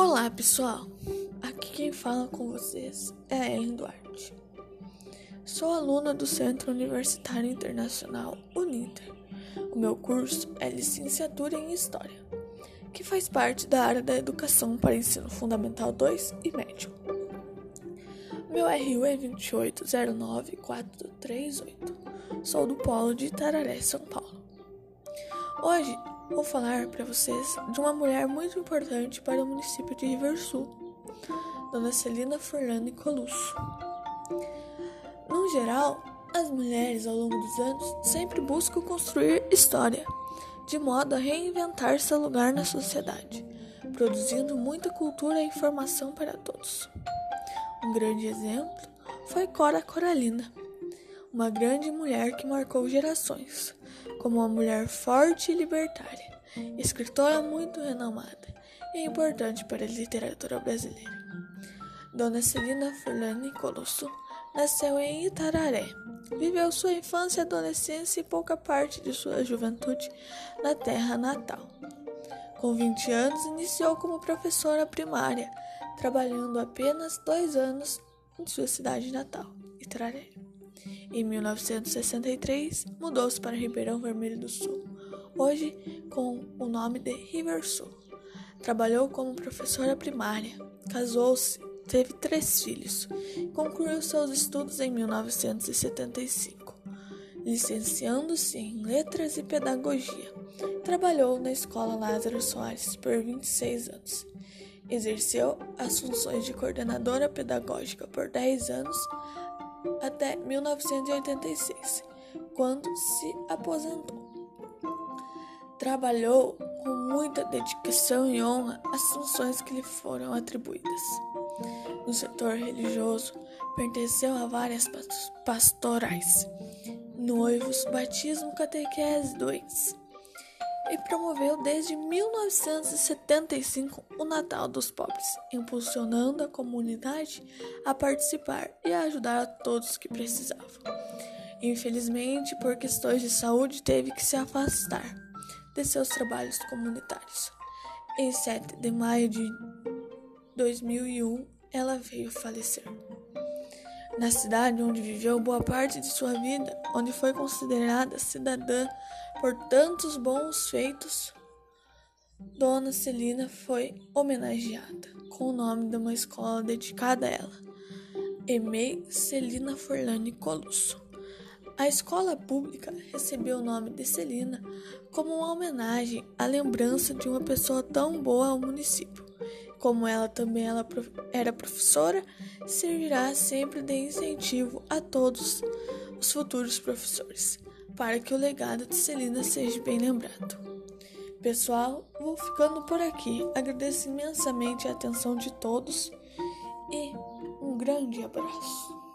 Olá pessoal, aqui quem fala com vocês é a Ellen Duarte. Sou aluna do Centro Universitário Internacional Uninter. O meu curso é Licenciatura em História, que faz parte da área da Educação para Ensino Fundamental 2 e Médio. Meu RU é 2809438. Sou do Polo de Itararé, São Paulo. Hoje vou falar para vocês de uma mulher muito importante para o município de Riversul, Dona Celina Forlani Colusso. No geral, as mulheres ao longo dos anos sempre buscam construir história, de modo a reinventar seu lugar na sociedade, produzindo muita cultura e informação para todos. Um grande exemplo foi Cora Coralina, uma grande mulher que marcou gerações, como uma mulher forte e libertária, escritora muito renomada e importante para a literatura brasileira. Dona Celina Furlani Colosso nasceu em Itararé. Viveu sua infância, adolescência e pouca parte de sua juventude na terra natal. Com 20 anos, iniciou como professora primária, trabalhando apenas dois anos em sua cidade natal, Itararé. Em 1963, mudou-se para Ribeirão Vermelho do Sul, hoje com o nome de Riversul. Trabalhou como professora primária, casou-se, teve três filhos, concluiu seus estudos em 1975, licenciando-se em Letras e Pedagogia. Trabalhou na Escola Lázaro Soares por 26 anos. Exerceu as funções de coordenadora pedagógica por 10 anos até 1986, quando se aposentou. Trabalhou com muita dedicação e honra as funções que lhe foram atribuídas. No setor religioso, pertenceu a várias pastorais, noivos, batismo, catequese, doentes e promoveu desde 1975 o Natal dos Pobres, impulsionando a comunidade a participar e a ajudar a todos que precisavam. Infelizmente, por questões de saúde, teve que se afastar de seus trabalhos comunitários. Em 7 de maio de 2001, ela veio falecer. Na cidade onde viveu boa parte de sua vida, onde foi considerada cidadã por tantos bons feitos, Dona Celina foi homenageada com o nome de uma escola dedicada a ela, EMEI Celina Forlani Colusso. A escola pública recebeu o nome de Celina como uma homenagem à lembrança de uma pessoa tão boa ao município. Como ela também ela era professora, servirá sempre de incentivo a todos os futuros professores para que o legado de Celina seja bem lembrado. Pessoal, vou ficando por aqui. Agradeço imensamente a atenção de todos e um grande abraço.